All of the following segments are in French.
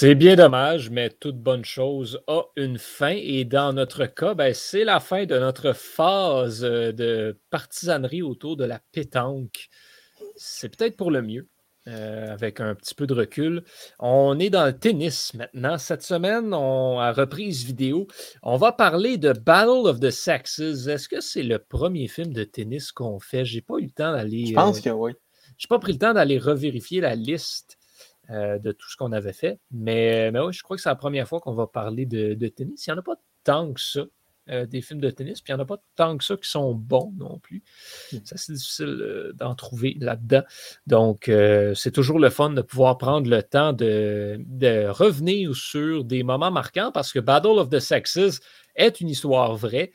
C'est bien dommage, mais toute bonne chose a une fin. Et dans notre cas, ben, c'est la fin de notre phase euh, de partisanerie autour de la pétanque. C'est peut-être pour le mieux. Euh, avec un petit peu de recul. On est dans le tennis maintenant. Cette semaine, on, à reprise vidéo, on va parler de Battle of the Sexes. Est-ce que c'est le premier film de tennis qu'on fait? J'ai pas eu le temps d'aller. Je pense euh, que oui. J'ai pas pris le temps d'aller revérifier la liste euh, de tout ce qu'on avait fait. Mais, mais oui, je crois que c'est la première fois qu'on va parler de, de tennis. Il n'y en a pas tant que ça. Euh, des films de tennis, puis il n'y en a pas tant que ça qui sont bons non plus. Hmm. Ça, c'est difficile euh, d'en trouver là-dedans. Donc, euh, c'est toujours le fun de pouvoir prendre le temps de, revenir sur des moments marquants parce que Battle of the Sexes est une histoire vraie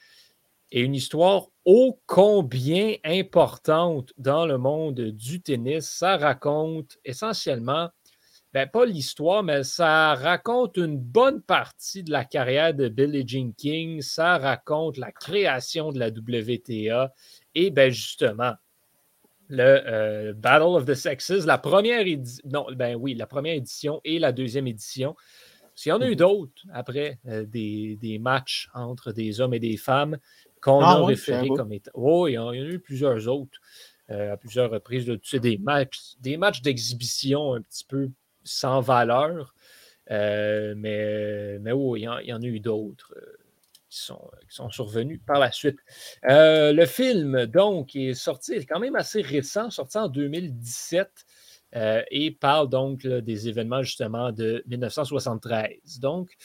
et une histoire ô combien importante dans le monde du tennis. Ça raconte essentiellement ben, pas l'histoire, mais ça raconte une bonne partie de la carrière de Billie Jean King. Ça raconte la création de la WTA. Et ben justement, le euh, Battle of the Sexes, la première édition, non, ben oui, la première édition et la deuxième édition. S'il y en a eu mhm. d'autres après, euh, des, matchs entre des hommes et des femmes qu'on ah a référés comme étant. Oh, il y, en, a eu plusieurs autres euh, à plusieurs reprises. Tu sais, des matchs, des matchs d'exhibition un petit peu sans valeur. Euh, mais, mais il y, en a eu d'autres euh, qui, sont, qui sont survenus par la suite. Euh, le film, donc, est sorti, est quand même assez récent, sorti en 2017. et parle donc des événements justement de 1973. Donc,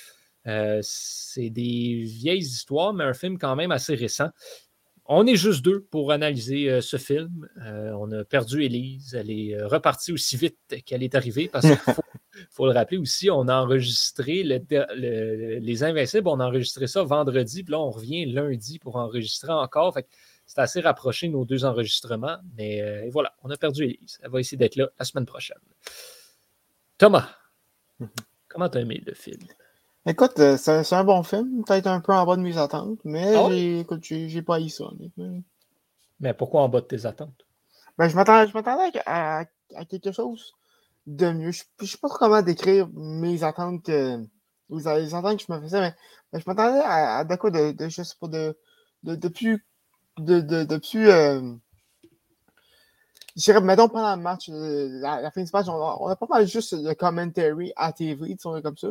c'est des vieilles histoires, mais un film quand même assez récent. On est juste deux pour analyser euh, ce film. Euh, on a perdu Élise. Elle est euh, repartie aussi vite qu'elle est arrivée parce qu'il faut, le rappeler aussi, on a enregistré Les Invincibles, on a enregistré ça vendredi, puis là, on revient lundi pour enregistrer encore. c'est assez rapproché nos deux enregistrements. Mais voilà, on a perdu Élise. Elle va essayer d'être là la semaine prochaine. Thomas, mm-hmm. comment tu as aimé le film? Écoute, euh, c'est un bon film, peut-être un peu en bas de mes attentes, mais ah écoute, j'ai pas eu ça. Mais pourquoi en bas de tes attentes? Ben, je m'attendais à, à, quelque chose de mieux. Je ne sais pas trop comment décrire mes attentes que, les attentes que je me faisais, mais, je m'attendais à, de quoi de, de, je sais pas, de, de, de plus. De, de, de plus. Euh, je dirais, mettons, pendant le match, euh, la, fin du match, on, a pas mal juste le commentary à TV, comme ça.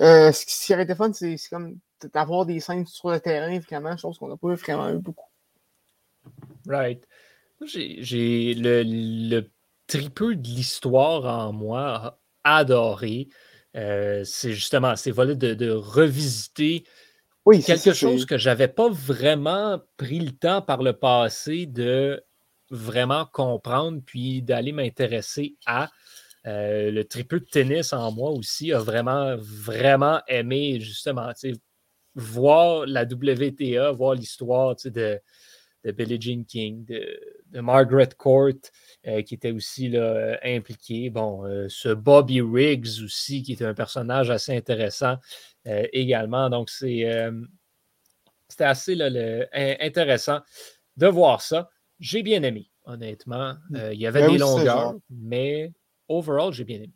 Euh, ce qui aurait été fun, c'est comme d'avoir des scènes sur le terrain, vraiment, chose qu'on n'a pas vraiment eu beaucoup. Right. J'ai le, le tripeux de l'histoire en moi adoré. Euh, c'est justement ces volets de, de revisiter oui, quelque chose que j'avais pas vraiment pris le temps par le passé de vraiment comprendre puis d'aller m'intéresser à. Euh, le triple de tennis en moi aussi a vraiment, vraiment aimé justement voir la WTA, voir l'histoire de, de Billie Jean King, de, Margaret Court, euh, qui était aussi là, impliquée. Bon, euh, ce Bobby Riggs aussi, qui était un personnage assez intéressant également. Donc, c'est, c'était assez intéressant de voir ça. J'ai bien aimé, honnêtement. Mm. Il y avait ben des longueurs, mais overall, j'ai bien aimé.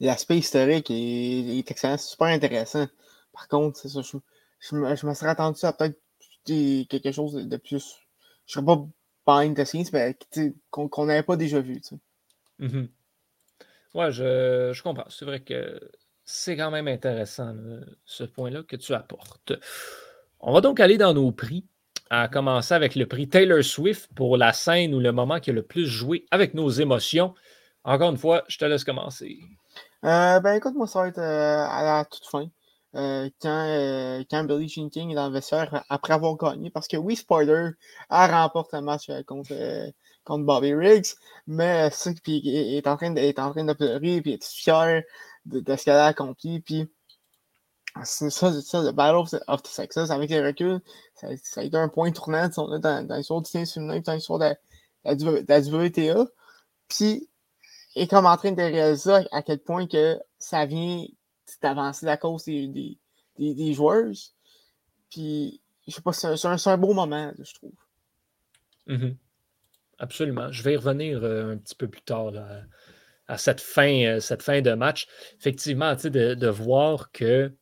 L'aspect historique est, excellent, c'est super intéressant. Par contre, c'est ça, je, me, serais attendu à peut-être quelque chose de plus. Je ne serais pas behind the scenes, mais qu'on n'avait pas déjà vu. Tu mm-hmm. Ouais, je, comprends. C'est vrai que c'est quand même intéressant, ce point-là que tu apportes. On va donc aller dans nos prix, à commencer avec le prix Taylor Swift pour la scène ou le moment qui a le plus joué avec nos émotions. Encore une fois, je te laisse commencer. Euh, ben écoute, moi, ça va être euh, à la toute fin. Euh, quand, quand Billy Jean King est dans le vestiaire après avoir gagné. Parce que oui, spoiler, elle remporte un match contre, contre Bobby Riggs, mais ça, puis est en train de, est en train de pleurer, puis est fier de, ce qu'elle a accompli. Puis c'est ça, ça, le Battle of the Sexes, avec les reculs, ça, a été un point tournant dans, dans l'histoire du tennis féminin, dans l'histoire de, de, la WTA. Puis est comme en train de réaliser à quel point que ça vient d'avancer la cause des, des, des, joueurs. Puis, je sais pas, c'est un, beau moment, je trouve. Mm-hmm. Absolument. Je vais y revenir euh, un petit peu plus tard à cette, fin, cette fin de match. Effectivement, de, de voir que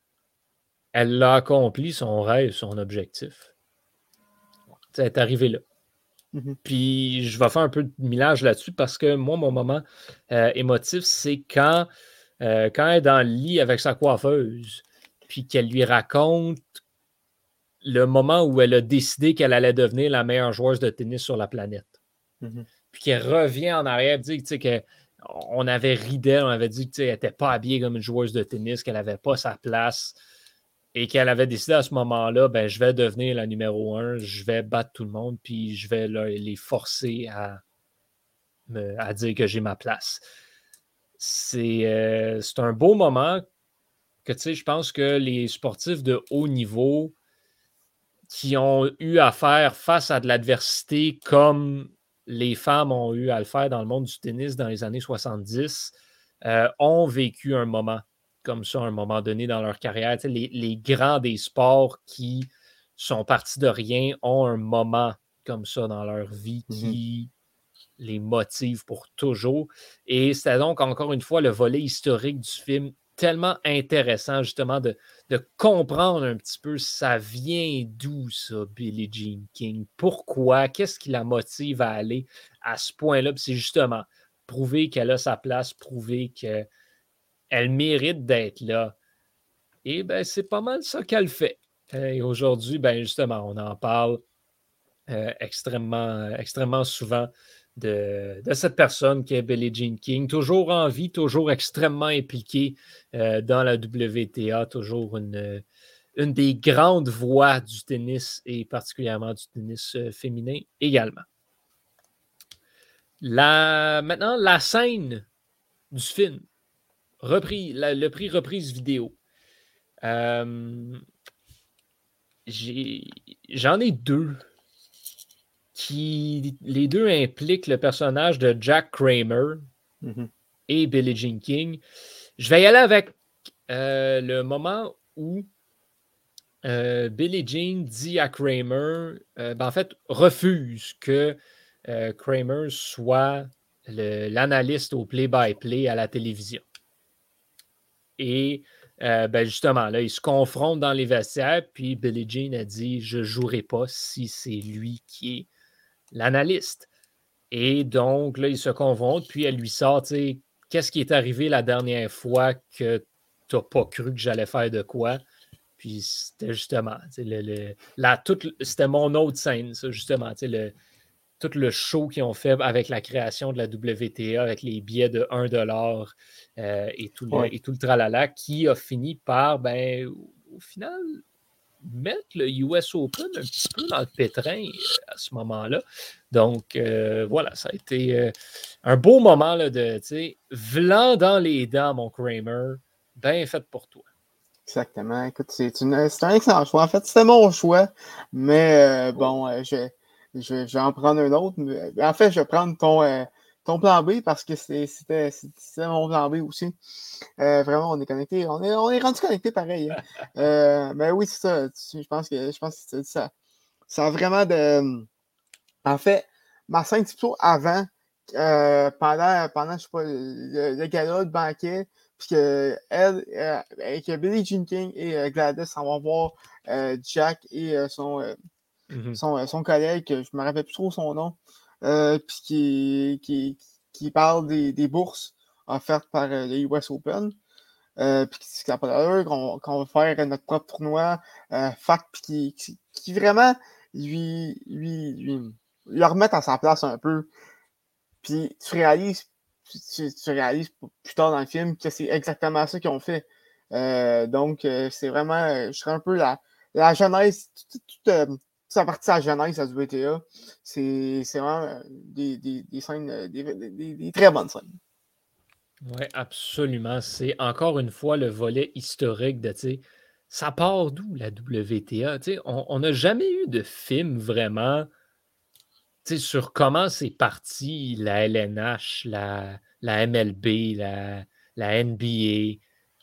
elle a accompli son rêve, son objectif. Elle est là. Mm-hmm. Puis je vais faire un peu de millage là-dessus parce que moi, mon moment euh, émotif, c'est quand, euh, quand elle est dans le lit avec sa coiffeuse, puis qu'elle lui raconte le moment où elle a décidé qu'elle allait devenir la meilleure joueuse de tennis sur la planète. Mm-hmm. Puis qu'elle revient en arrière, dit qu'on avait ri d'elle, on avait dit qu'elle n'était pas habillée comme une joueuse de tennis, qu'elle n'avait pas sa place et qu'elle avait décidé à ce moment-là, ben, je vais devenir la numéro un, je vais battre tout le monde, puis je vais les forcer à, à dire que j'ai ma place. Euh, c'est un beau moment que, tu sais, je pense que les sportifs de haut niveau qui ont eu à faire face à de l'adversité comme les femmes ont eu à le faire dans le monde du tennis dans les années 70, euh, ont vécu un moment comme ça à un moment donné dans leur carrière. Les, grands des sports qui sont partis de rien ont un moment comme ça dans leur vie mmh qui les motive pour toujours. Et c'était donc encore une fois le volet historique du film tellement intéressant justement de, de comprendre un petit peu ça vient d'où ça, Billie Jean King? Pourquoi? Qu'est-ce qui la motive à aller à ce point-là? C'est justement prouver qu'elle a sa place, prouver que elle mérite d'être là. Et ben, c'est pas mal ça qu'elle fait. Et aujourd'hui, ben, justement, on en parle euh, extrêmement, extrêmement souvent de, cette personne qui est Billie Jean King, toujours en vie, toujours extrêmement impliquée euh, dans la WTA, toujours une, des grandes voix du tennis et particulièrement du tennis euh, féminin également. Maintenant, la scène du film repris, le prix reprise vidéo. Euh, j'en ai, deux qui les deux impliquent le personnage de Jack Kramer mm-hmm. et Billie Jean King. Je vais y aller avec euh, le moment où euh, Billie Jean dit à Kramer, ben, en fait, refuse que Kramer soit l'analyste au play-by-play à la télévision. Et euh, ben justement, là, ils se confrontent dans les vestiaires, puis Billie Jean a dit Je ne jouerai pas si c'est lui qui est l'analyste. Et donc, là, ils se confrontent, puis elle lui sort Qu'est-ce qui est arrivé la dernière fois que tu n'as pas cru que j'allais faire de quoi Puis c'était justement, le, c'était mon autre scène, ça, justement, le, tout le show qu'ils ont fait avec la création de la WTA, avec les billets de 1 euh, et, tout le, et tout le tralala, qui a fini par, ben, au final, mettre le US Open un petit peu dans le pétrin euh, à ce moment-là. Donc, euh, voilà, ça a été un beau moment là, de, tu sais, vlan dans les dents, mon Kramer, bien fait pour toi. Exactement. Écoute, c'est un excellent choix. En fait, c'était mon choix, mais bon, je je, vais en prendre un autre. en fait, je vais prendre ton, euh, ton plan B parce que c'était mon plan B aussi. Euh, vraiment, on est connecté. On est, on est rendu connecté pareil. Hein. Euh, mais oui, c'est ça. Je pense que je pense que ça. Ça a vraiment de. En fait, ma scène plutôt avant, pendant, pendant, je sais pas, le, gala de banquet, puis que elle, que Billie Jean King et Gladys s'en vont voir Jack et son Mmh euh, son, collègue, je ne me rappelle plus trop son nom, euh, puis qui, qui, parle des, bourses offertes par euh, les US Open. Euh, puis qui qu'on qu'on va faire notre propre tournoi puis qui, qui, vraiment lui, lui, lui, lui remettre à sa place un peu. Puis tu réalises, tu, réalises plus tard dans le film que c'est exactement ça qu'ils ont fait. donc, c'est vraiment, je serais un peu la, la genèse, tout, ça partie sa jeunesse à WTA. C'est vraiment euh, des, des, scènes, euh, des, très bonnes scènes. Oui, absolument. C'est encore une fois le volet historique de, tu ça part d'où la WTA? on n'a jamais eu de film vraiment sur comment c'est parti la LNH, la, la MLB, la, la NBA.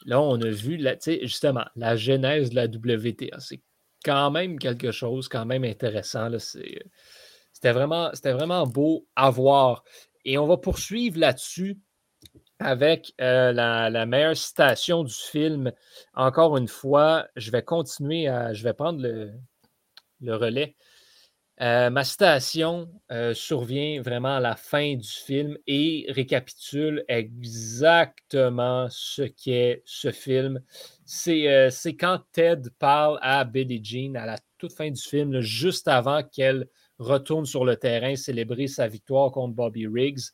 Là, on a vu la, justement la genèse de la WTA. C'est quand même quelque chose, quand même intéressant. C'était vraiment, beau à voir. Et on va poursuivre là-dessus avec la, meilleure citation du film. Encore une fois, je vais continuer à. Je vais prendre le relais. Euh, ma citation euh, survient vraiment à la fin du film et récapitule exactement ce qu'est ce film. Euh, c'est quand Ted parle à Billie Jean à la toute fin du film, juste avant qu'elle retourne sur le terrain célébrer sa victoire contre Bobby Riggs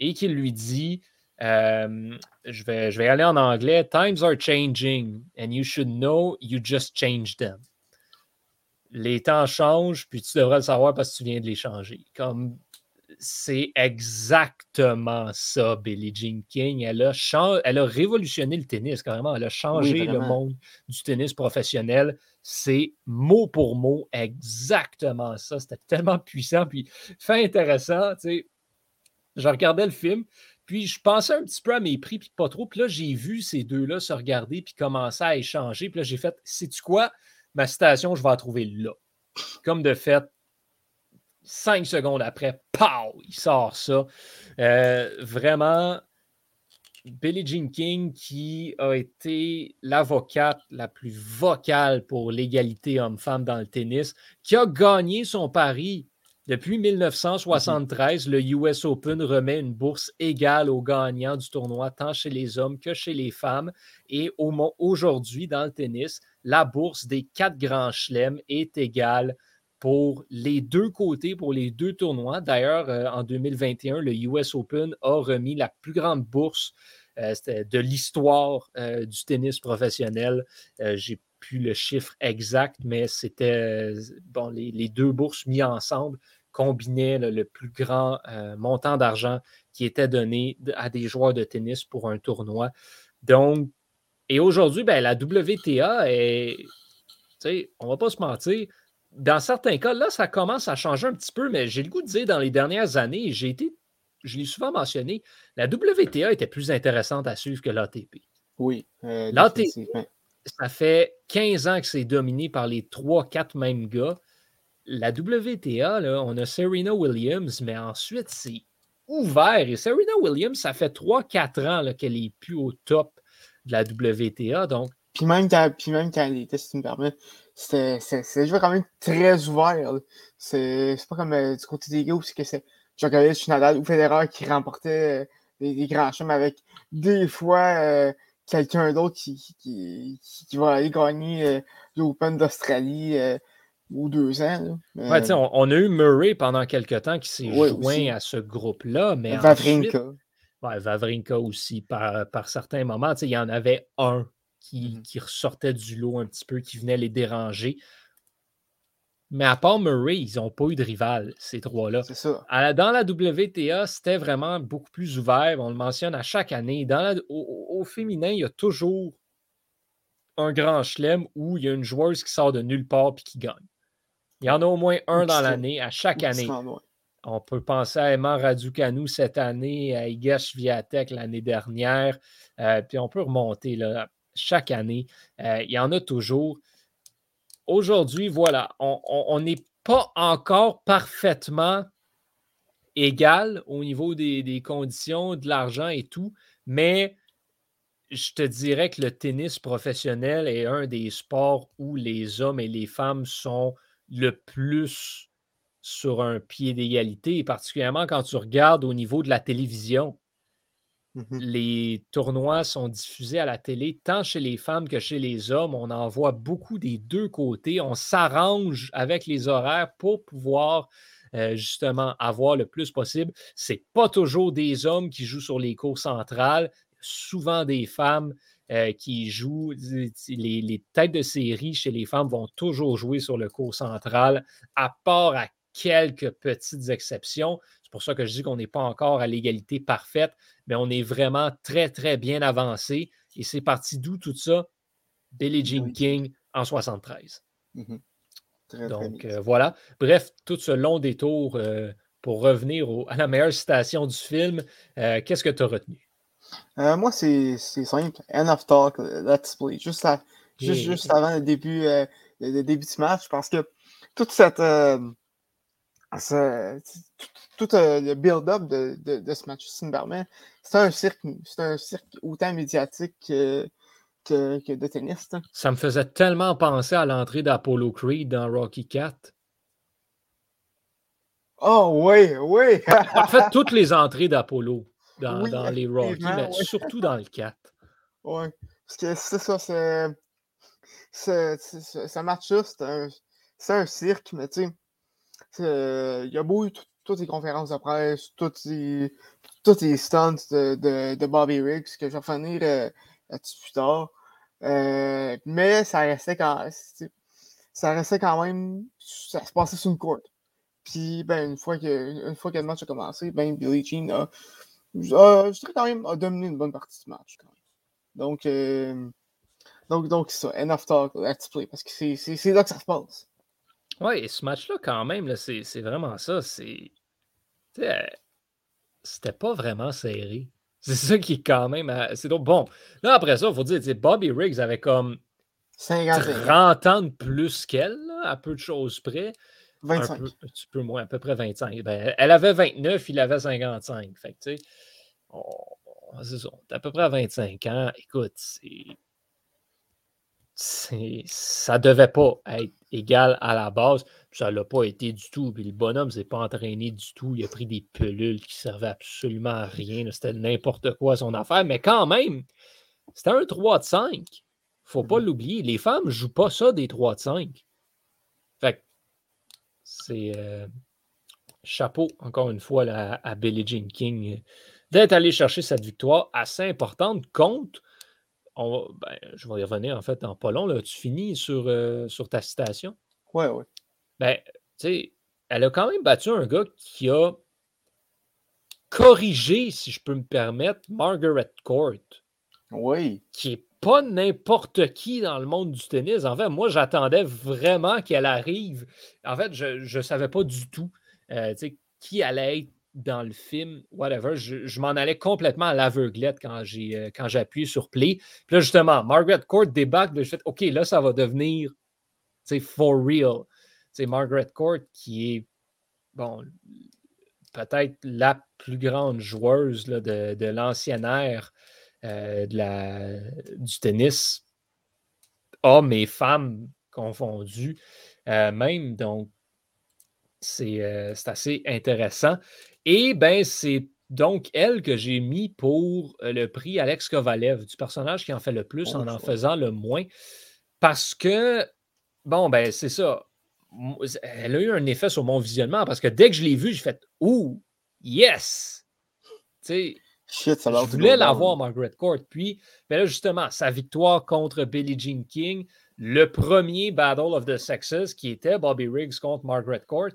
et qu'il lui dit je, vais, je vais aller en anglais Times are changing and you should know you just changed them les temps changent, puis tu devrais le savoir parce que tu viens de les changer. Comme c'est exactement ça, Billie Jean King. Elle a, elle a révolutionné le tennis, carrément. Elle a changé le monde du tennis professionnel. C'est mot pour mot exactement ça. C'était tellement puissant. Puis, fait intéressant, tu sais. Je regardais le film, puis je pensais un petit peu à mes prix, puis pas trop. Puis là, j'ai vu ces deux-là se regarder, puis commencer à échanger. Puis là, j'ai fait, sais-tu quoi? Ma citation, je vais la trouver là. Comme de fait, cinq secondes après, pow, il sort ça. Euh, vraiment, Billie Jean King, qui a été l'avocate la plus vocale pour l'égalité homme-femme dans le tennis, qui a gagné son pari. Depuis 1973, le US Open remet une bourse égale aux gagnants du tournoi, tant chez les hommes que chez les femmes. Et aujourd'hui, dans le tennis, la bourse des quatre grands chelems est égale pour les deux côtés, pour les deux tournois. D'ailleurs, euh, en 2021, le US Open a remis la plus grande bourse euh, de l'histoire euh, du tennis professionnel. J'ai plus le chiffre exact, mais c'était bon, les, deux bourses mises ensemble combinaient le plus grand montant d'argent qui était donné à des joueurs de tennis pour un tournoi. Donc, et aujourd'hui, ben, la WTA est, on ne va pas se mentir, dans certains cas, là, ça commence à changer un petit peu, mais j'ai le goût de dire dans les dernières années, j'ai été, je l'ai souvent mentionné, la WTA était plus intéressante à suivre que l'ATP. Oui. Euh, L'ATP, ça fait 15 ans que c'est dominé par les 3-4 mêmes gars. La WTA, là, on a Serena Williams, mais ensuite, c'est ouvert. Et Serena Williams, ça fait 3-4 ans qu'elle est plus au top de la WTA. Donc... Puis même quand, puis même quand elle était, si tu me permets, c'était quand même très ouvert. C'est pas comme euh, du côté des gars où c'est que c'est Djokovic, Nadal ou Federer qui remportait euh, des, grands chemins avec des fois euh, quelqu'un d'autre qui, qui, qui, va aller gagner l'Open d'Australie ou deux ans. Ouais, on, on, a eu Murray pendant quelques temps qui s'est joint à ce groupe-là. mais Vavrinka. Vavrinka aussi, par, par certains moments. Il y en avait un qui, mmh qui, ressortait du lot un petit peu, qui venait les déranger. Mais à part Murray, ils n'ont pas eu de rival, ces trois-là. C'est ça. dans la WTA, c'était vraiment beaucoup plus ouvert. On le mentionne à chaque année. Dans au, féminin, il y a toujours un grand chelem où il y a une joueuse qui sort de nulle part et qui gagne. Il y en a au moins un dans l'année, à chaque année. On peut penser à Emma Raducanu cette année, à Igash Viatek l'année dernière, euh, puis on peut remonter chaque année. Euh, il y en a toujours. Aujourd'hui, voilà, on n'est pas encore parfaitement égal au niveau des conditions, de l'argent et tout, mais je te dirais que le tennis professionnel est un des sports où les hommes et les femmes sont le plus sur un pied d'égalité, particulièrement quand tu regardes au niveau de la télévision. Mmh les tournois sont diffusés à la télé, tant chez les femmes que chez les hommes. On en voit beaucoup des deux côtés. On s'arrange avec les horaires pour pouvoir euh, justement avoir le plus possible. Ce n'est pas toujours des hommes qui jouent sur les cours centrales, souvent des femmes. Euh, qui jouent, les, les, têtes de série chez les femmes vont toujours jouer sur le cours central, à part à quelques petites exceptions. C'est pour ça que je dis qu'on n'est pas encore à l'égalité parfaite, mais on est vraiment très, très bien avancé. Et c'est parti d'où tout ça? Billie Jean King en 73. Mmh Donc euh, voilà. Bref, tout ce long détour euh, pour revenir à la meilleure citation du film. Euh, qu'est-ce que tu as retenu? moi, c'est simple. End of talk, let's play. Juste, juste, avant le début, le, début du match, parce que toute cette tout, euh, le build-up de, de, ce match c'est un cirque, c'est un cirque autant médiatique que, que, de tennis. Ça me faisait tellement penser à l'entrée d'Apollo Creed dans Rocky 4. Oh oui, oui! en fait, toutes les entrées d'Apollo dans, dans les Rocky, mais surtout dans le 4. Oui, parce que c'est ça, c'est. Ce match-là, c'est un, cirque, mais tu sais, il y a beau toutes les conférences de presse, toutes les, stunts de, Bobby Riggs, que je vais revenir euh, plus tard. Euh, mais ça restait quand ça restait quand même. Ça se passait sur une courte. Puis ben, une fois que fois le match a commencé, ben Billie Jean a, je quand même dominé une bonne partie du match. Donc euh, donc donc ça, enough talk, let's play, parce que c'est là que ça se passe. Ouais, et ce match-là, quand même, c'est vraiment ça. C'est. C'était pas vraiment serré. C'est ça qui est quand même. C'est donc bon. Là, après ça, il faut dire, Bobby Riggs avait comme 30 ans de plus qu'elle, à peu de choses près. 25. Un, peu, un, petit peu moins, à peu près 25. Ben, elle avait 29, il avait 55. Fait que, tu sais, c'est ça. à peu près à 25 ans. Écoute, c'est ça devait pas être égal à la base. ça ne l'a pas été du tout. Puis le bonhomme ne s'est pas entraîné du tout. Il a pris des pelules qui servaient absolument à rien. C'était n'importe quoi son affaire. Mais quand même, c'était un 3 de 5. faut pas mmh l'oublier. Les femmes ne jouent pas ça des 3 de 5. Fait c'est euh, chapeau, encore une fois, à Billie Jean King d'être allé chercher cette victoire assez importante contre ben, je vais y revenir en fait en pas long. Là. Tu finis sur, euh, sur ta citation? Oui, oui. Ben, tu sais, elle a quand même battu un gars qui a corrigé, si je peux me permettre, Margaret Court. Oui. Qui n'est pas n'importe qui dans le monde du tennis. En fait, moi, j'attendais vraiment qu'elle arrive. En fait, je ne savais pas du tout euh, qui allait être dans le film, whatever, je, m'en allais complètement à l'aveuglette quand j'ai euh, quand appuyé sur play. Puis là, justement, Margaret Court débarque, je fais OK, là, ça va devenir for real. C'est Margaret Court qui est bon peut-être la plus grande joueuse de, de ère euh, de la, du tennis, hommes et femmes confondus, euh, même. Donc, c'est assez intéressant. Et ben, c'est donc elle que j'ai mis pour euh, le prix Alex Kovalev, du personnage qui en fait le plus en en faisant le moins. Parce que, bon, ben, c'est ça. Elle a eu un effet sur mon visionnement parce que dès que je l'ai vu, j'ai fait Ouh, yes! Tu sais, je voulais l'avoir, Margaret Court. Puis, ben là, justement, sa victoire contre Billie Jean King, le premier Battle of the Sexes qui était Bobby Riggs contre Margaret Court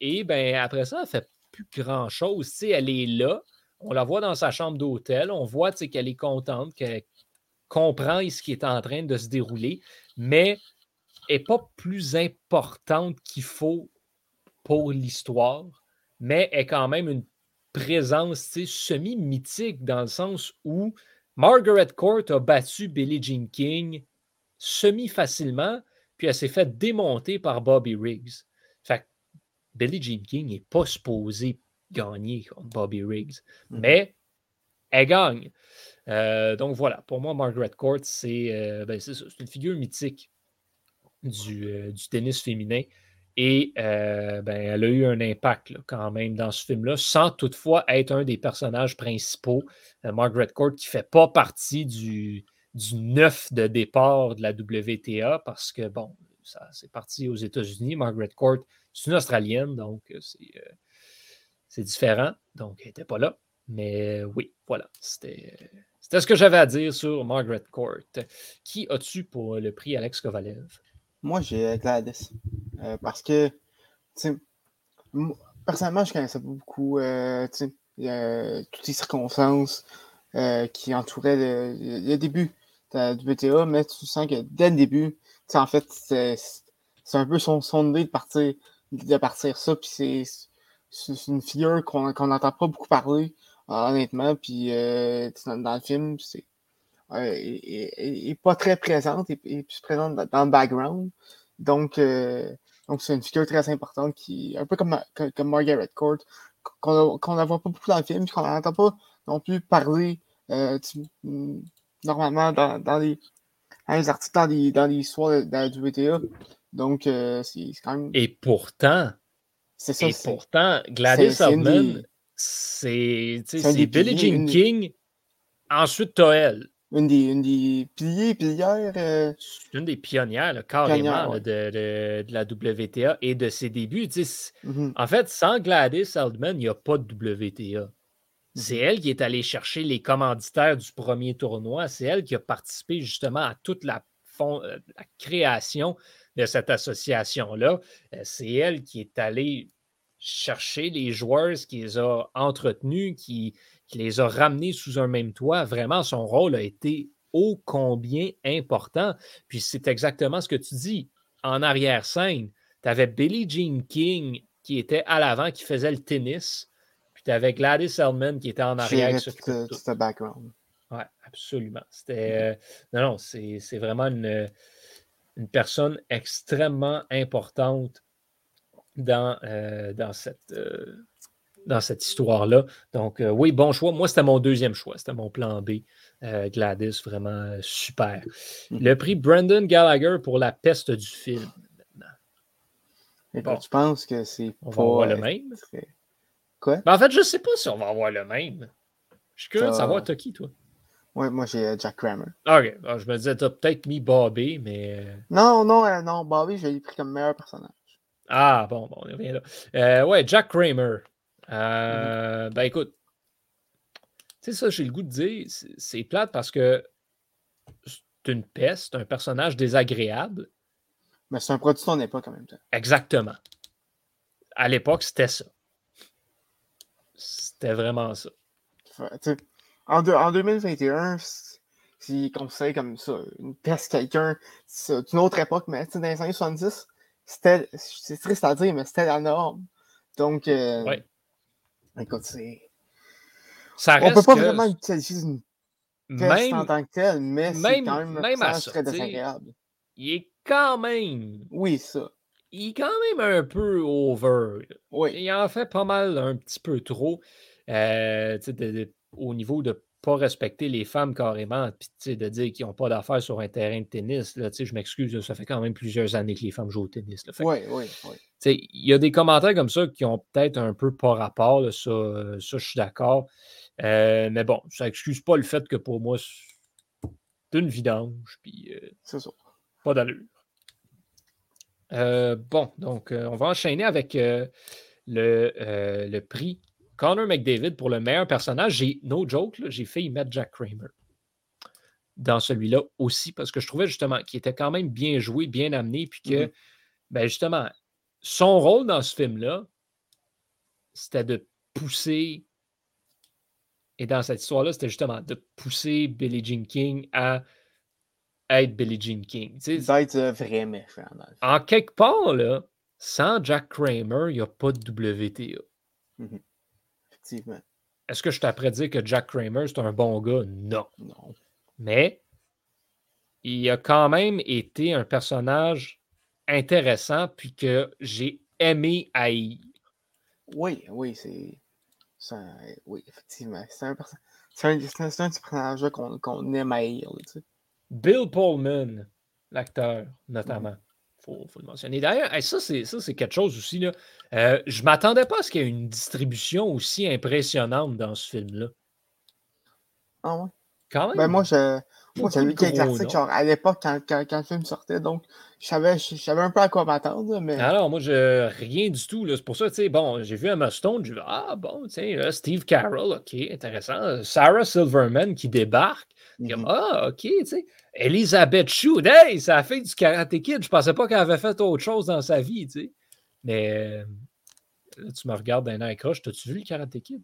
et ben après ça, elle fait plus grand-chose. Elle est là, on la voit dans sa chambre d'hôtel, on voit qu'elle est contente, qu'elle comprend ce qui est en train de se dérouler, mais n'est pas plus importante qu'il faut pour l'histoire, mais est quand même une présence semi-mythique dans le sens où Margaret Court a battu Billie Jean King semi-facilement, puis elle s'est fait démonter par Bobby Riggs. Billie Jean King n'est pas supposée gagner contre Bobby Riggs. Mm-hmm. Mais elle gagne. Euh, donc voilà, pour moi, Margaret Court, c'est euh, ben, une figure mythique du, euh, du tennis féminin. Et ben, elle a eu un impact quand même dans ce film-là, sans toutefois être un des personnages principaux. Margaret Court qui ne fait pas partie du, du neuf de départ de la WTA parce que, bon, ça c'est parti aux États-Unis. Margaret Court c'est une Australienne, donc euh, euh, c'est, différent. Donc, elle n'était pas là. Mais oui, voilà. C'était, ce que j'avais à dire sur Margaret Court. Qui as-tu pour le prix Alex Kovalev? Moi, j'ai Gladys. Euh, parce que, personnellement, je connaissais pas beaucoup toutes les circonstances qui entouraient le, début de la WTA, mais tu sens que dès le début, en fait, c'est, un peu son, son idée de partir de partir ça. Puis c'est une figure qu'on n'entend pas beaucoup parler, honnêtement. Puis euh, dans, le film, c'est euh, pas très présente et, plus présente dans, le background. Donc, euh, Donc, c'est une figure très importante qui, un peu comme, comme, Margaret Court, qu'on ne voit pas beaucoup dans le film, qu'on n'entend pas non plus parler euh, normalement dans, dans, les, articles, dans les, dans les histoires de, la WTA. Donc, euh, c'est quand même. Et pourtant, c'est ça. Et pourtant, Gladys Hardman, c'est Billie Jean King. Ensuite, Toel une des, une des piliers, pilières. Euh, une des pionnières, carrément, de, la WTA et de ses débuts. Mm-hmm. En fait, sans Gladys Aldman, il n'y a pas de WTA. C'est mm-hmm. elle qui est allée chercher les commanditaires du premier tournoi. C'est elle qui a participé justement à toute la, euh, la création de cette association-là. Euh, c'est elle qui est allée chercher les joueurs, qui les a entretenus, qui, qui les a ramenés sous un même toit, vraiment, son rôle a été ô combien important. Puis c'est exactement ce que tu dis. En arrière-scène, tu avais Billie Jean King qui était à l'avant, qui faisait le tennis. Puis tu avais Gladys Elman qui était en arrière. C'était background. Oui, absolument. C'était. Euh, non, non, c'est vraiment une, une, personne extrêmement importante dans, euh, dans cette. Euh, dans cette histoire-là. Donc, euh, oui, bon choix. Moi, c'était mon deuxième choix. C'était mon plan B. Gladys, vraiment super. Mhm. Le prix Brendan Gallagher pour la peste du film. Tu penses que c'est On va avoir le même? Quoi? Ben, en fait, je ne sais pas si on va avoir le même. Je suis curieux de savoir, qui, toi? Oui, moi, j'ai Jack Kramer. OK. je me disais, t'as peut-être mis Bobby, mais... Non, non, non. Bobby, je l'ai pris comme meilleur personnage. Ah, bon, bon, on revient là. ouais, Jack Kramer. Mmh euh, ben écoute, tu sais, ça, j'ai le goût de dire, c'est plate parce que c'est une peste, un personnage désagréable. Mais c'est un produit de son époque en même temps. Exactement. À l'époque, c'était ça. C'était vraiment ça. En, en 2021, si conseille comme ça, une peste quelqu'un, c'est une autre époque, mais dans les années 70, c'était, c'est triste à dire, mais c'était la norme. Donc, euh, Écoute, c'est. Ça reste On peut pas vraiment utiliser une même, en tant que telle, mais c'est quand même, même à ça, très désagréable. Il est quand même. Oui, ça. Il est quand même un peu over. Oui. Il en fait pas mal, un petit peu trop. Euh, au niveau de pas respecter les femmes carrément, puis de dire qu'ils n'ont pas d'affaires sur un terrain de tennis. Là, je m'excuse, ça fait quand même plusieurs années que les femmes jouent au tennis. Oui, oui, oui. Il y a des commentaires comme ça qui ont peut-être un peu pas rapport, ça, ça, je suis d'accord. Euh, mais bon, ça n'excuse pas le fait que pour moi, c'est une vidange, puis euh, c'est ça. pas d'allure. Euh, bon, donc on va enchaîner avec le, le prix Connor McDavid pour le meilleur personnage, j'ai no joke, j'ai fait y mettre Jack Kramer dans celui-là aussi parce que je trouvais justement qu'il était quand même bien joué, bien amené, puis que, mm-hmm. ben justement, son rôle dans ce film-là, c'était de pousser, et dans cette histoire-là, c'était justement de pousser Billie Jean King à être Billie Jean King. D'être vrai méchant. En quelque part, là, sans Jack Kramer, il n'y a pas de WTA. Mm-hmm. Est-ce que je t'apprends dire que Jack Kramer, c'est un bon gars? Non. Non. Mais il a quand même été un personnage intéressant, puis que j'ai aimé haïr. Oui, oui, c'est. Oui, effectivement. C'est un, un, un, personnage qu'on aime haïr. Bill Pullman, l'acteur, notamment faut, faut le mentionner. D'ailleurs, ça, c'est quelque chose aussi. Là. Euh, je ne m'attendais pas à ce qu'il y ait une distribution aussi impressionnante dans ce film-là. Ah ouais? Quand même. Ben moi, je, moi, j'ai lu quelques articles genre, à l'époque quand, quand, quand, le film sortait, donc je savais, je, savais un peu à quoi m'attendre. Mais... Alors, moi, je, rien du tout. C'est pour ça, tu sais, bon, j'ai vu Emma Stone, vu, ah bon, tu sais, Steve Carroll, ok, intéressant. Sarah Silverman qui débarque. Comme, mm-hmm. ah, ok, tu sais. Elisabeth Chou, hey, ça a fait du Karate Kid. Je pensais pas qu'elle avait fait autre chose dans sa vie, tu sais. Mais euh, là, tu me regardes d'un air croche. T'as-tu vu le Karate Kid?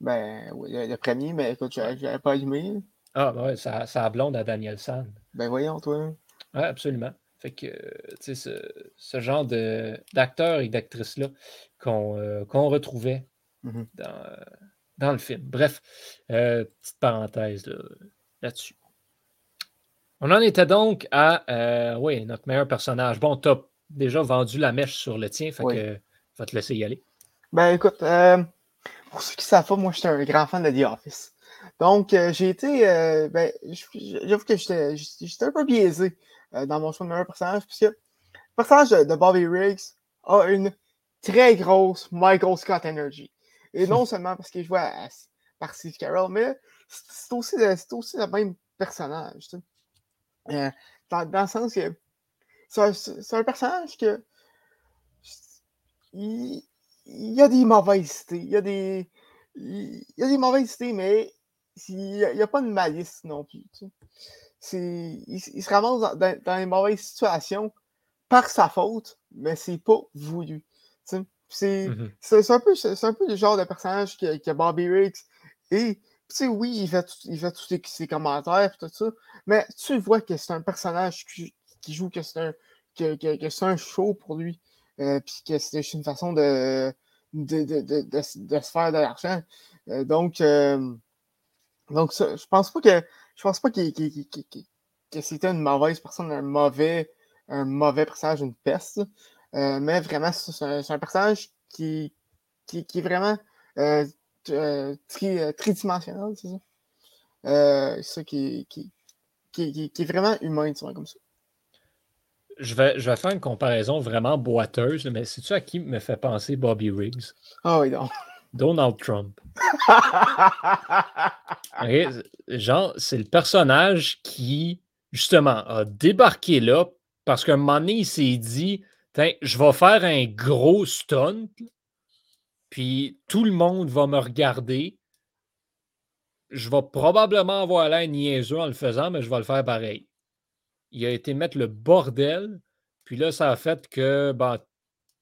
Ben oui, le, premier, mais écoute, j'avais pas allumé. Ah, ben ouais, ça, ça blonde à Daniel San. Ben voyons, toi. Oui, absolument. Fait que, tu sais, ce, ce, genre d'acteurs et d'actrices-là qu'on euh, retrouvait mm-hmm. dans, dans, le film. Bref, euh, petite parenthèse là-dessus. On en était donc à, euh, oui, notre meilleur personnage. Bon, top déjà vendu la mèche sur le tien, fait que je vais te laisser y aller. Ben écoute, euh, pour ceux qui savent pas, moi j'étais un grand fan de The Office. Donc euh, j'ai été, euh, ben, j'avoue que j'étais un peu biaisé dans mon choix de meilleur personnage, puisque le personnage de, Bobby Riggs a une très grosse Michael Scott Energy. Et non seulement parce qu'il joue par Steve Carroll, mais c'est aussi, aussi le même personnage. Tu sais. dans, dans, le sens que c'est un, personnage que. Il, y a des mauvaises idées. Il y a des. Il y a des mauvaises idées, mais il n'y a, pas de malice non plus. Tu sais. il, se ramasse dans, dans, les mauvaises situations par sa faute, mais c'est pas voulu. Tu sais. Mm-hmm. C'est un, peu, un peu le genre de personnage que, que Bobby Riggs et tu oui, il fait, il fait tous ses, commentaires et tout ça, mais tu vois que c'est un personnage qui, qui joue, que c'est un, que, que, que un show pour lui, euh, puis que c'est une façon de, de, de, de, se faire de l'argent. Euh, donc, euh, donc je pense pas que je pense pas qu'il, que c'était une mauvaise personne, un mauvais, un mauvais personnage, une peste. mais vraiment, c'est un, personnage qui, qui, qui est vraiment tri, tridimensionnel, c'est ça. ça qui, qui, qui, qui, est vraiment humain, tu vois, comme ça je vais, je vais faire une comparaison vraiment boiteuse, mais c'est-tu à qui me fait penser Bobby Riggs? Ah oui, non. Donald Trump. genre, c'est le personnage qui, justement, a débarqué là parce qu'un moment donné, il s'est dit je vais faire un gros stunt, puis tout le monde va me regarder. Je vais probablement avoir l'air niaiseux en le faisant, mais je vais le faire pareil il a été mettre le bordel. Puis là, ça a fait que ben,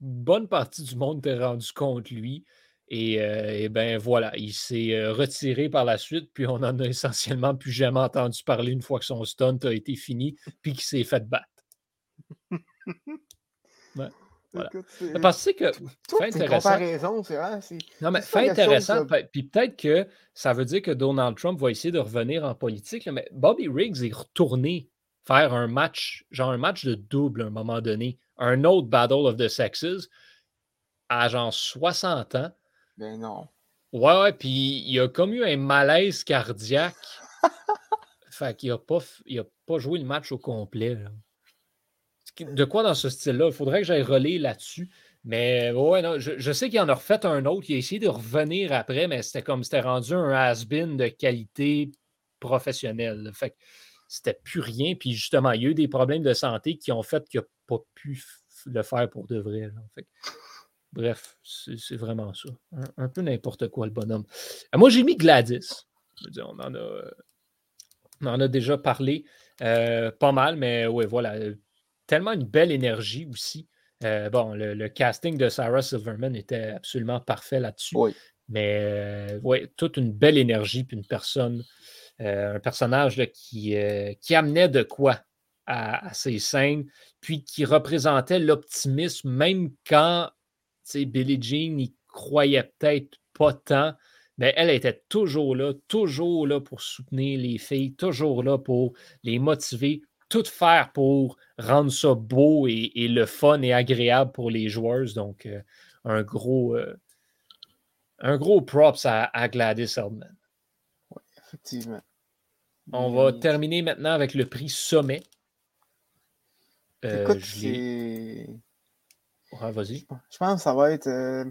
bonne partie du monde était rendu contre lui. Et, euh, ben voilà, il s'est euh, retiré par la suite, puis on en a essentiellement plus jamais entendu parler une fois que son stunt a été fini, puis qu'il s'est fait battre. Ouais. Voilà. Parce que fait intéressant. non, mais fait intéressant. Puis peut-être que ça veut dire que Donald Trump va essayer de revenir en politique, mais Bobby Riggs est retourné faire un match, genre un match de double à un moment donné, un autre Battle of the Sexes, à genre 60 ans. Ben non. Ouais, ouais, puis il a comme eu un malaise cardiaque. fait qu'il n'a pas, il a pas joué le match au complet. De quoi dans ce style-là? Il faudrait que j'aille relire là-dessus. Mais ouais, non, je, sais qu'il en a refait un autre. Il a essayé de revenir après, mais c'était comme c'était rendu un has-been de qualité professionnelle. Fait que c'était plus rien. Puis justement, il y a eu des problèmes de santé qui ont fait qu'il n'a pas pu le faire pour de vrai. Bref, c'est vraiment ça. Un, peu n'importe quoi, le bonhomme. Euh, moi, j'ai mis Gladys. on, en a, on en a déjà parlé euh, pas mal, mais oui, voilà. Tellement une belle énergie aussi. Euh, bon, le, casting de Sarah Silverman était absolument parfait là-dessus. Mais oui, toute une belle énergie, puis une personne un personnage qui, euh, qui amenait de quoi à, ces scènes, puis qui représentait l'optimisme, même quand Billie Jean n'y croyait peut-être pas tant. Mais elle était toujours là, toujours là pour soutenir les filles, toujours là pour les motiver, tout faire pour rendre ça beau et, le fun et agréable pour les joueurs. Donc, euh, un gros un gros props à, à Gladys Eldman. Effectivement. On va terminer maintenant avec le prix Sommet. Euh, Écoute, ouais, vas-y. Je pense que ça va être. Euh,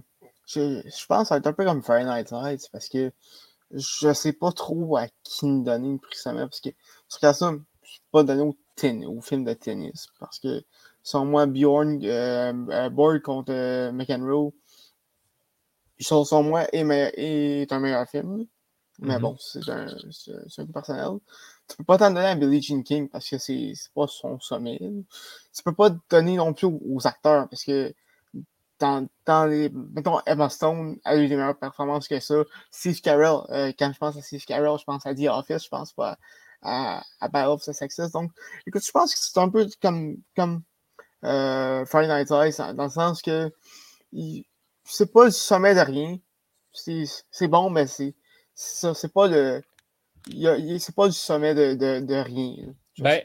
je, pense que ça va être un peu comme Friday Night Lights parce que je sais pas trop à qui me donner Sommet parce que sur cas ça, je ne pas donner au, tennis, au film de tennis parce que sans moi, Bjorn, euh, Board contre McEnroe, sans moi, est, est un meilleur film. Mais mm-hmm. bon, c'est un, un, peu personnel. Tu peux pas t'en donner à Billie Jean King parce que c'est pas son sommet. Tu peux pas donner non plus aux, acteurs parce que dans, dans les. Mettons, Emma Stone a eu des meilleures performances que ça. Steve Carell, euh, quand je pense à Steve Carell, je pense à The Office, je pense pas à, à Battle of the Sexes. Donc, écoute, je pense que c'est un peu comme, comme euh, Friday Night Lights dans le sens que c'est pas le sommet de rien. C'est bon, mais c'est ça, c'est pas le. C'est pas le sommet de, de, de rien. Ben,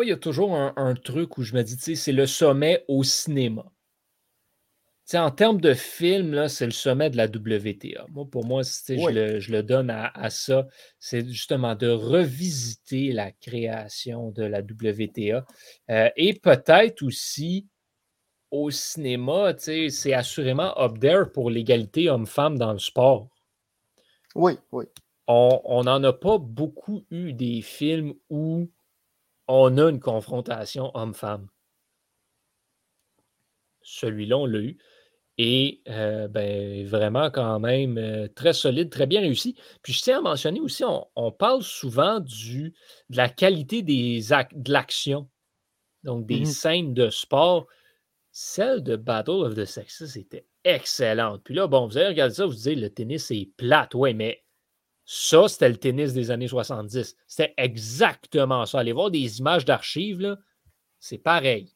il y a toujours un, truc où je me dis, c'est le sommet au cinéma. en termes de film, c'est le sommet de la WTA. Moi, pour moi, je, le, donne à, ça. C'est justement de revisiter la création de la WTA. Euh, et peut-être aussi au cinéma, c'est assurément up there pour l'égalité homme-femme dans le sport. Oui, oui. On n'en a pas beaucoup eu des films où on a une confrontation homme-femme. Celui-là, on l'a eu. Et euh, ben, vraiment, quand même, euh, très solide, très bien réussi. Puis je tiens à mentionner aussi, on, parle souvent du, de la qualité des de l'action, donc des mmh scènes de sport. Celle de Battle of the Sexes était excellente. Puis là, bon, vous avez regardé ça, vous dites le tennis est plate. Oui, mais ça, c'était le tennis des années 70. C'était exactement ça. Allez voir des images d'archives, c'est pareil.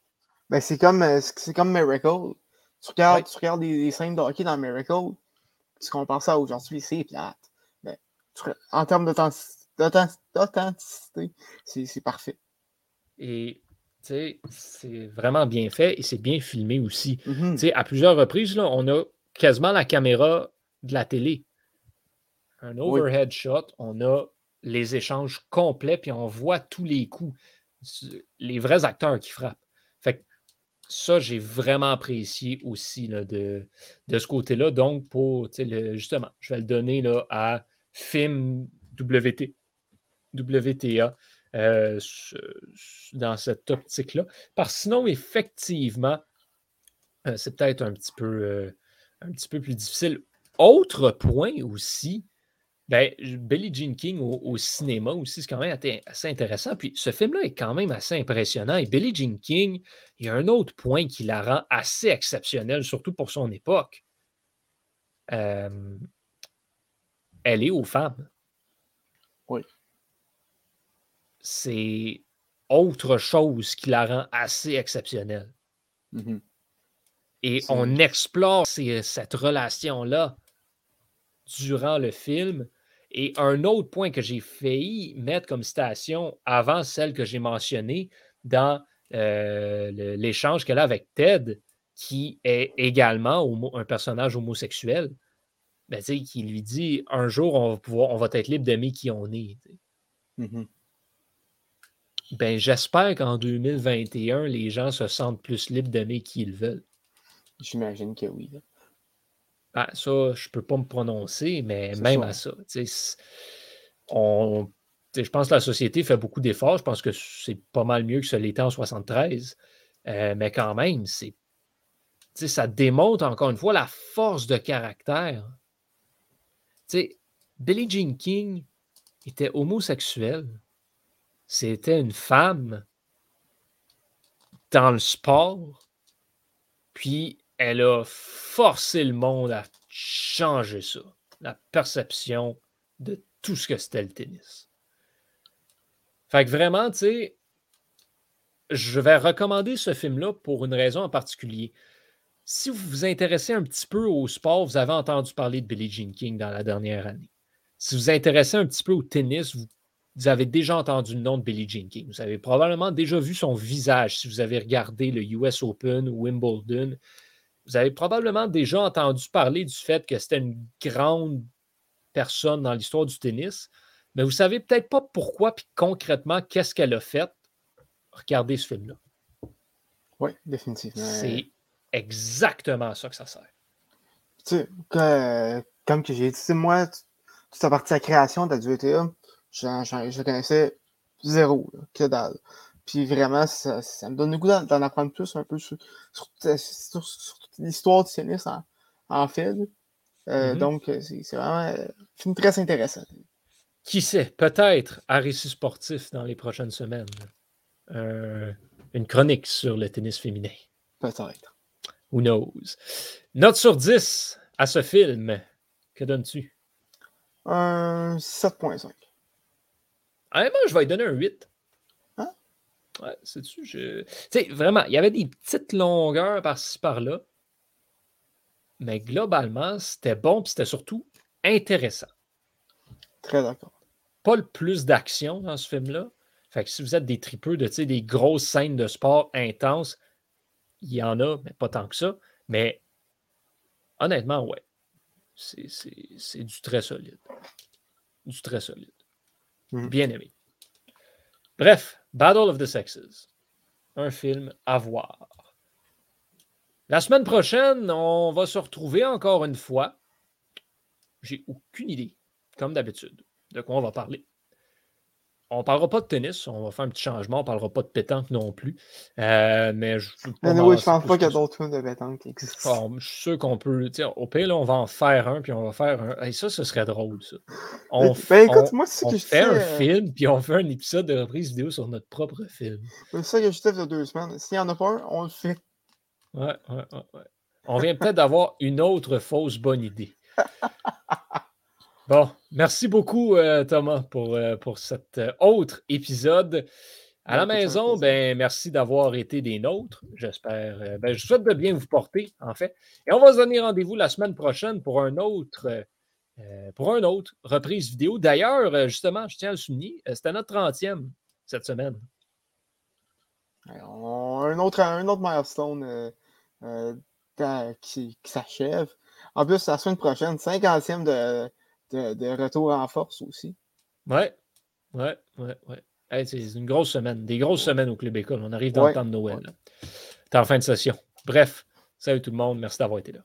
Ben, c'est comme, euh, comme Miracle. Tu regardes, tu regardes des, scènes de hockey dans Miracle, tu compares ça aujourd'hui, c'est plate. Ben, en termes d'authenticité, c'est parfait. Et c'est vraiment bien fait et c'est bien filmé aussi. Mm-hmm. À plusieurs reprises, là, on a quasiment la caméra de la télé un overhead shot, on a les échanges complets, puis on voit tous les coups, les vrais acteurs qui frappent. Fait ça, j'ai vraiment apprécié aussi là, de, de, ce côté-là. Donc, pour justement, je vais le donner là, à Film WT, WTA euh, dans cette optique-là. Parce que sinon, effectivement, euh, c'est peut-être un petit peu euh, un petit peu plus difficile. Autre point aussi, ben, Billie Jean King au, cinéma aussi, c'est quand même assez intéressant. Puis ce film-là est quand même assez impressionnant. Et Billie Jean King, il y a un autre point qui la rend assez exceptionnelle, surtout pour son époque. Euh, elle est aux femmes. Oui. C'est autre chose qui la rend assez exceptionnelle. Mm-hmm. Et on explore cette relation-là durant le film et un autre point que j'ai failli mettre comme citation avant celle que j'ai mentionnée dans euh, l'échange qu'elle a avec Ted, qui est également un personnage homosexuel, ben, qui lui dit un jour on va pouvoir, on va être libre d'aimer qui on est. Mm-hmm. Ben, j'espère qu'en 2021, les gens se sentent plus libres d'aimer qui ils veulent. J'imagine que oui. Ah, ça, je ne peux pas me prononcer, mais même à ça. On, je pense que la société fait beaucoup d'efforts. Je pense que c'est pas mal mieux que ce l'était en 73. Euh, mais quand même, c'est, ça démontre encore une fois la force de caractère. sais, Billie Jean King était homosexuel. C'était une femme dans le sport. Puis elle a forcé le monde à changer ça, la perception de tout ce que c'était le tennis. Fait que vraiment, tu sais, je vais recommander ce film-là pour une raison en particulier. Si vous vous intéressez un petit peu au sport, vous avez entendu parler de Billie Jean King dans la dernière année. Si vous vous intéressez un petit peu au tennis, vous, vous avez déjà entendu le nom de Billie Jean King. Vous avez probablement déjà vu son visage si vous avez regardé le US Open ou Wimbledon. Vous avez probablement déjà entendu parler du fait que c'était une grande personne dans l'histoire du tennis, mais vous ne savez peut-être pas pourquoi, puis concrètement, qu'est-ce qu'elle a fait. Regardez ce film-là. Oui, définitivement. C'est exactement ça que ça sert. Tu sais, comme que j'ai dit, moi, toute la partie de la création de la WTA, je, connaissais zéro, que dalle. Puis vraiment, ça, me donne le goût d'en apprendre plus un peu sur, l'histoire du tennis en, fait. Euh, mm-hmm. Donc, euh, c'est vraiment un euh, film très intéressant. Qui sait, peut-être à Récit Sportif dans les prochaines semaines. une chronique sur le tennis féminin. Peut-être. Who knows? Note sur 10 à ce film. Que donnes-tu? Un 7.5. moi, je vais lui donner un 8. Ouais, c'est-tu, je... Tu sais, vraiment, il y avait des petites longueurs par-ci, par-là. Mais globalement, c'était bon, puis c'était surtout intéressant. Très d'accord. Pas le plus d'action dans ce film-là, Fait que si vous êtes des tripeux de des grosses scènes de sport intenses, il y en a, mais pas tant que ça. Mais honnêtement, ouais. C'est du très solide. Du très solide. Mm. Bien aimé. Bref, Battle of the Sexes. Un film à voir. La semaine prochaine, on va se retrouver encore une fois. J'ai aucune idée, comme d'habitude, de quoi on va parler. On ne parlera pas de tennis, on va faire un petit changement, on ne parlera pas de pétanque non plus. Euh, mais je ne pense pas qu'il y a d'autres films de pétanque qui existent. Ah, je suis sûr qu'on peut. Au pire, là, on va en faire un, puis on va faire un. Et ça, ce serait drôle, ça. On, ben, écoute, moi, c'est que je fait un euh, film, puis on fait un épisode de reprise vidéo sur notre propre film. C'est ça que je disais il y a deux semaines. S'il n'y en a pas un, on le fait. Ouais, ouais, ouais. ouais. On vient peut-être d'avoir une autre fausse bonne idée. Bon, merci beaucoup, euh, Thomas, pour, euh, pour cet euh, autre épisode. À la maison, ben, merci d'avoir été des nôtres. J'espère. Ben, je souhaite de bien vous porter, en fait. Et on va se donner rendez-vous la semaine prochaine pour un autre. pour un autre reprise vidéo. D'ailleurs, justement, je tiens à le souligner, c'était notre 30e cette semaine. Un autre, un autre milestone qui, qui s'achève. En plus, la semaine prochaine, 50e de, de, retour en force aussi. Ouais, ouais, ouais, ouais. c'est une grosse semaine, des grosses semaines au Club École. On arrive dans le temps de Noël. C'est en fin de session. Bref, salut tout le monde. Merci d'avoir été là.